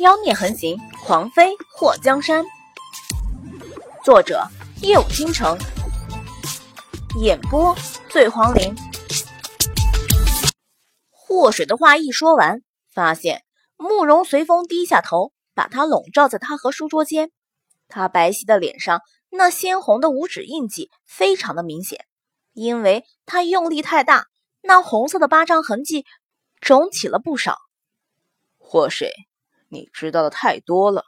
妖孽横行，狂妃祸江山。作者：夜舞倾城，演播：醉黄林。祸水的话一说完，发现慕容随风低下头，把他笼罩在他和书桌间。他白皙的脸上那鲜红的五指印记非常的明显，因为他用力太大，那红色的巴掌痕迹肿起了不少。祸水，你知道的太多了。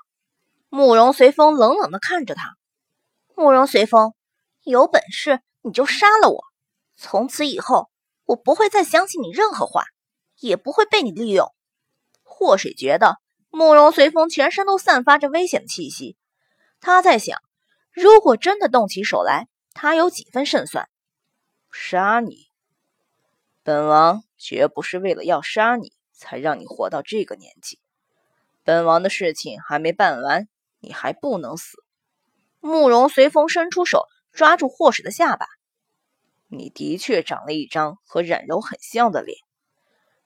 慕容随风冷冷的看着他。慕容随风，有本事你就杀了我，从此以后我不会再相信你任何话。也不会被你利用。祸水觉得慕容随风全身都散发着危险的气息，他在想，如果真的动起手来，他有几分胜算？杀你？本王绝不是为了要杀你才让你活到这个年纪。本王的事情还没办完，你还不能死。慕容随风伸出手抓住祸水的下巴，你的确长了一张和冉柔很像的脸。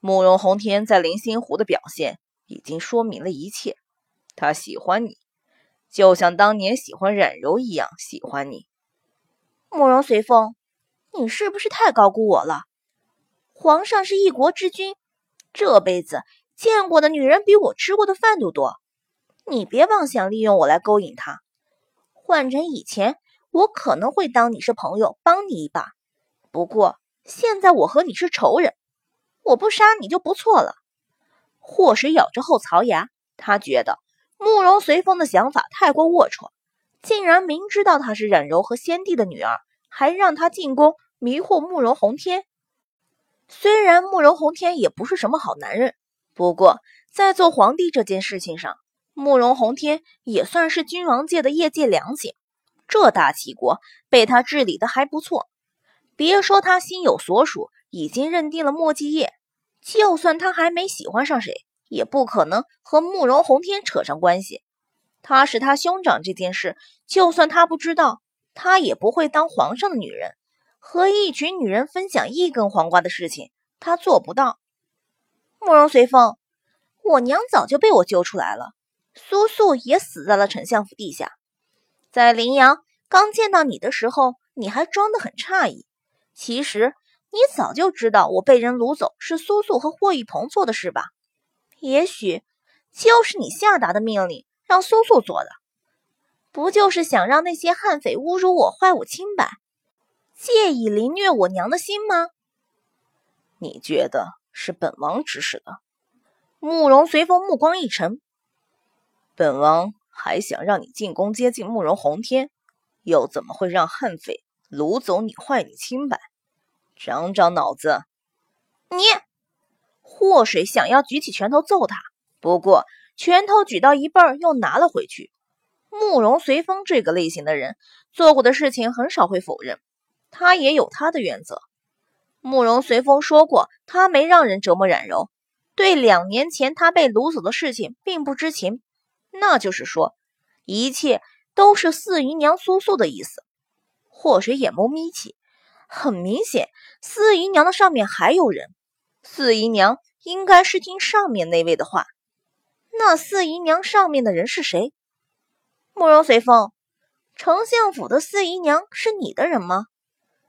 慕容宏天在林心湖的表现已经说明了一切，他喜欢你，就像当年喜欢冉柔一样喜欢你。慕容随风，你是不是太高估我了？皇上是一国之君，这辈子见过的女人比我吃过的饭都多，你别妄想利用我来勾引他。换成以前，我可能会当你是朋友，帮你一把。不过现在我和你是仇人。我不杀你就不错了。祸水咬着后槽牙，他觉得慕容随风的想法太过龌龊，竟然明知道她是冉柔和先帝的女儿，还让她进宫迷惑慕容宏天。虽然慕容宏天也不是什么好男人，不过在做皇帝这件事情上，慕容宏天也算是君王界的业界良心。这大齐国被他治理的还不错，别说他心有所属。已经认定了莫继业，就算他还没喜欢上谁，也不可能和慕容宏天扯上关系。他是他兄长这件事，就算他不知道，他也不会当皇上的女人，和一群女人分享一根黄瓜的事情，他做不到。慕容随风，我娘早就被我救出来了，苏素也死在了丞相府地下。在临阳刚见到你的时候，你还装得很诧异，其实。你早就知道我被人掳走是苏素和霍玉鹏做的事吧？也许就是你下达的命令让苏素做的，不就是想让那些悍匪侮辱我、坏我清白，借以凌虐我娘的心吗？你觉得是本王指使的？慕容随风目光一沉，本王还想让你进宫接近慕容宏天，又怎么会让悍匪掳走你、坏你清白？长长脑子！你祸水想要举起拳头揍他，不过拳头举到一半又拿了回去。慕容随风这个类型的人，做过的事情很少会否认，他也有他的原则。慕容随风说过，他没让人折磨冉柔，对两年前他被掳走的事情并不知情，那就是说，一切都是四姨娘苏素的意思。祸水眼眸眯起。很明显，四姨娘的上面还有人。四姨娘应该是听上面那位的话。那四姨娘上面的人是谁？慕容随风，丞相府的四姨娘是你的人吗？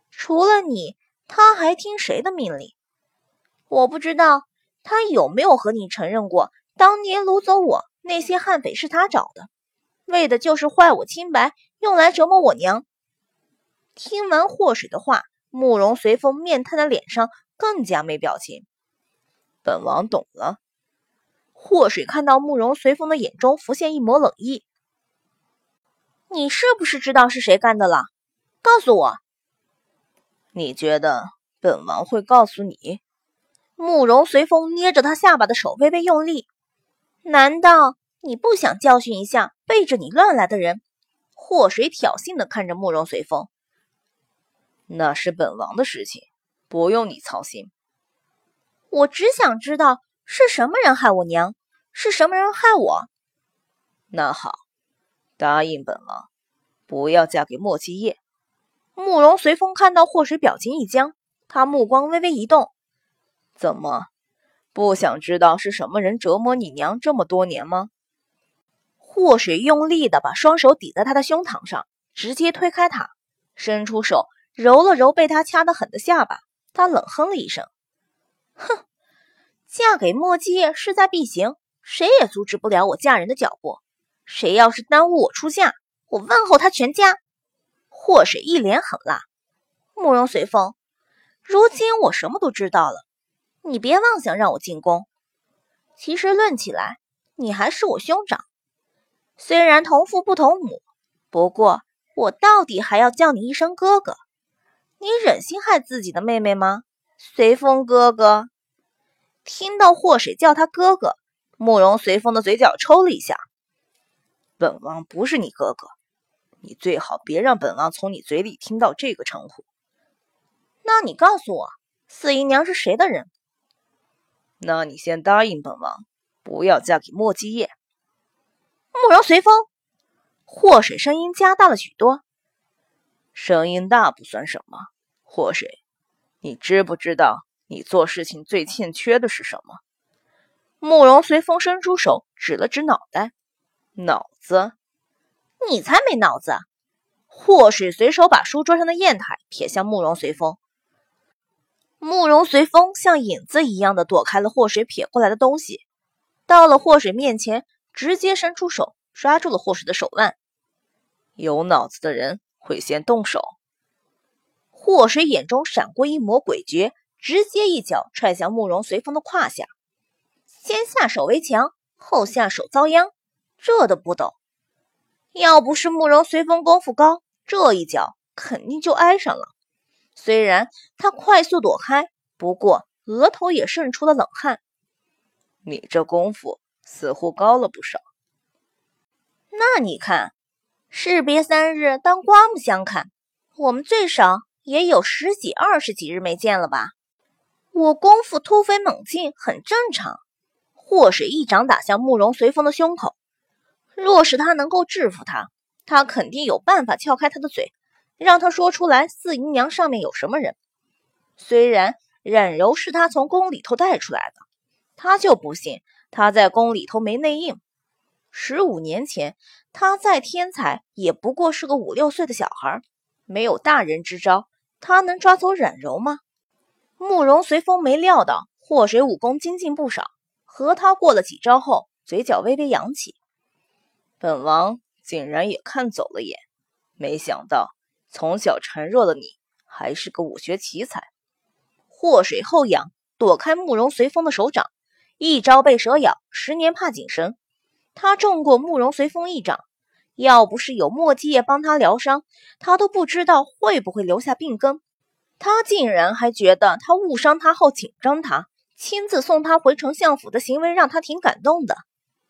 除了你，他还听谁的命令？我不知道他有没有和你承认过，当年掳走我那些悍匪是他找的，为的就是坏我清白，用来折磨我娘。听完祸水的话，慕容随风面瘫的脸上更加没表情。本王懂了。祸水看到慕容随风的眼中浮现一抹冷意。你是不是知道是谁干的了？告诉我。你觉得本王会告诉你？慕容随风捏着他下巴的手微微用力。难道你不想教训一下背着你乱来的人？祸水挑衅的看着慕容随风。那是本王的事情，不用你操心。我只想知道是什么人害我娘，是什么人害我。那好，答应本王，不要嫁给莫七夜。慕容随风看到祸水表情一僵，他目光微微一动。怎么，不想知道是什么人折磨你娘这么多年吗？祸水用力的把双手抵在他的胸膛上，直接推开他，伸出手揉了揉被他掐得狠的下巴。他冷哼了一声：“哼，嫁给墨迹势在必行，谁也阻止不了我嫁人的脚步。谁要是耽误我出嫁，我问候他全家。”祸水一脸狠辣：“慕容随风，如今我什么都知道了，你别妄想让我进宫。其实论起来，你还是我兄长。”虽然同父不同母，不过我到底还要叫你一声哥哥。你忍心害自己的妹妹吗？随风哥哥，听到祸水叫他哥哥，慕容随风的嘴角抽了一下。本王不是你哥哥，你最好别让本王从你嘴里听到这个称呼。那你告诉我，四姨娘是谁的人？那你先答应本王，不要嫁给莫继业。慕容随风，祸水声音加大了许多。声音大不算什么，祸水，你知不知道你做事情最欠缺的是什么？慕容随风伸出手指了指脑袋，脑子？你才没脑子！祸水随手把书桌上的砚台撇向慕容随风，慕容随风像影子一样的躲开了祸水撇过来的东西，到了祸水面前。直接伸出手抓住了祸水的手腕。有脑子的人会先动手。祸水眼中闪过一抹诡谲，直接一脚踹向慕容随风的胯下。先下手为强，后下手遭殃，这都不懂。要不是慕容随风功夫高，这一脚肯定就挨上了。虽然他快速躲开，不过额头也渗出了冷汗。你这功夫。似乎高了不少。那你看，士别三日，当刮目相看。我们最少也有十几、二十几日没见了吧？我功夫突飞猛进，很正常。祸水一掌打向慕容随风的胸口。若是他能够制服他，他肯定有办法撬开他的嘴，让他说出来四姨娘上面有什么人。虽然冉柔是他从宫里头带出来的，他就不信。他在宫里头没内应，十五年前他再天才，也不过是个五六岁的小孩，没有大人支招，他能抓走冉柔吗？慕容随风没料到祸水武功精进不少，和他过了几招后，嘴角微微扬起。本王竟然也看走了眼，没想到从小孱弱的你还是个武学奇才。祸水后仰，躲开慕容随风的手掌。一朝被蛇咬，十年怕井绳。他中过慕容随风一掌，要不是有墨迹业帮他疗伤，他都不知道会不会留下病根。他竟然还觉得他误伤他后紧张他，亲自送他回丞相府的行为让他挺感动的。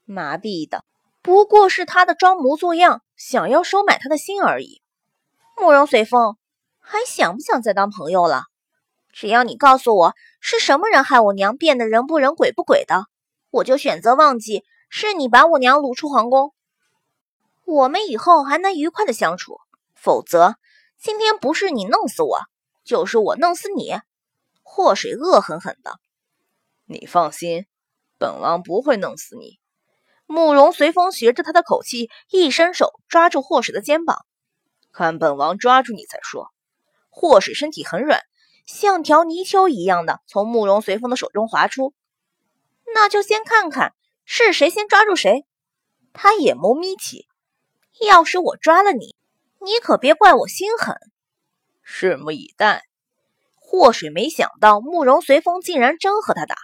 麻痹的，不过是他的装模作样，想要收买他的心而已。慕容随风，还想不想再当朋友了？只要你告诉我是什么人害我娘变得人不人鬼不鬼的，我就选择忘记是你把我娘掳出皇宫，我们以后还能愉快的相处。否则，今天不是你弄死我，就是我弄死你。祸水恶狠狠的。你放心，本王不会弄死你。慕容随风学着他的口气，一伸手抓住霍水的肩膀，看本王抓住你再说。霍水身体很软。像条泥鳅一样的从慕容随风的手中滑出，那就先看看是谁先抓住谁。他眼眸眯起，要是我抓了你，你可别怪我心狠。拭目以待。霍水没想到慕容随风竟然真和他打，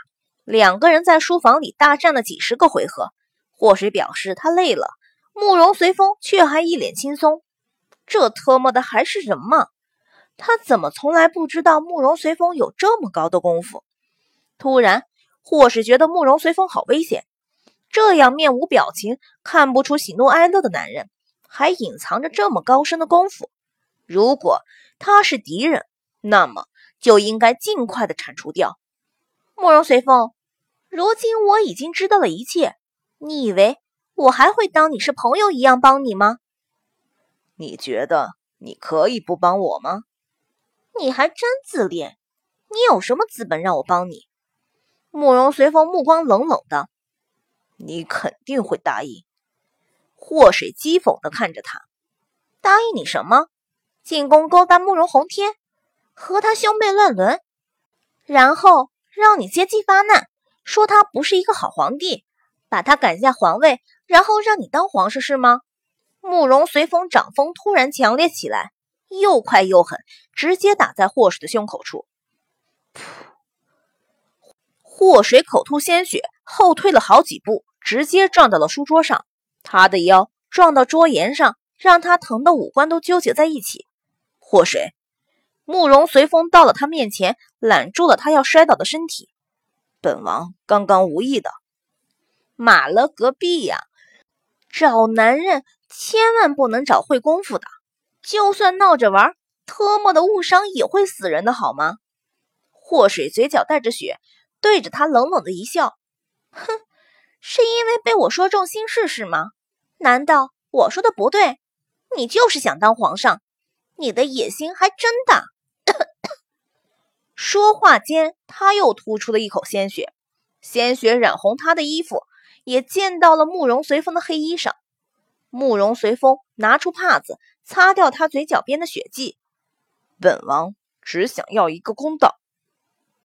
两个人在书房里大战了几十个回合。祸水表示他累了，慕容随风却还一脸轻松。这特么的还是人吗？他怎么从来不知道慕容随风有这么高的功夫？突然，或是觉得慕容随风好危险。这样面无表情、看不出喜怒哀乐的男人，还隐藏着这么高深的功夫。如果他是敌人，那么就应该尽快的铲除掉。慕容随风，如今我已经知道了一切，你以为我还会当你是朋友一样帮你吗？你觉得你可以不帮我吗？你还真自恋，你有什么资本让我帮你？慕容随风目光冷冷的，你肯定会答应。祸水讥讽的看着他：“答应你什么？进宫勾搭慕容宏天，和他兄妹乱伦，然后让你借机发难，说他不是一个好皇帝，把他赶下皇位，然后让你当皇上是吗？”慕容随风掌风突然强烈起来，又快又狠，直接打在祸水的胸口处。祸水口吐鲜血，后退了好几步，直接撞到了书桌上。他的腰撞到桌沿上，让他疼的五官都纠结在一起。祸水，慕容随风到了他面前，揽住了他要摔倒的身体。本王刚刚无意的，马了隔壁呀！找男人。千万不能找会功夫的，就算闹着玩，特么的误伤也会死人的，好吗？祸水嘴角带着血，对着他冷冷的一笑，哼，是因为被我说中心事是吗？难道我说的不对？你就是想当皇上，你的野心还真大。说话间，他又吐出了一口鲜血，鲜血染红他的衣服，也见到了慕容随风的黑衣裳。慕容随风拿出帕子擦掉他嘴角边的血迹。本王只想要一个公道。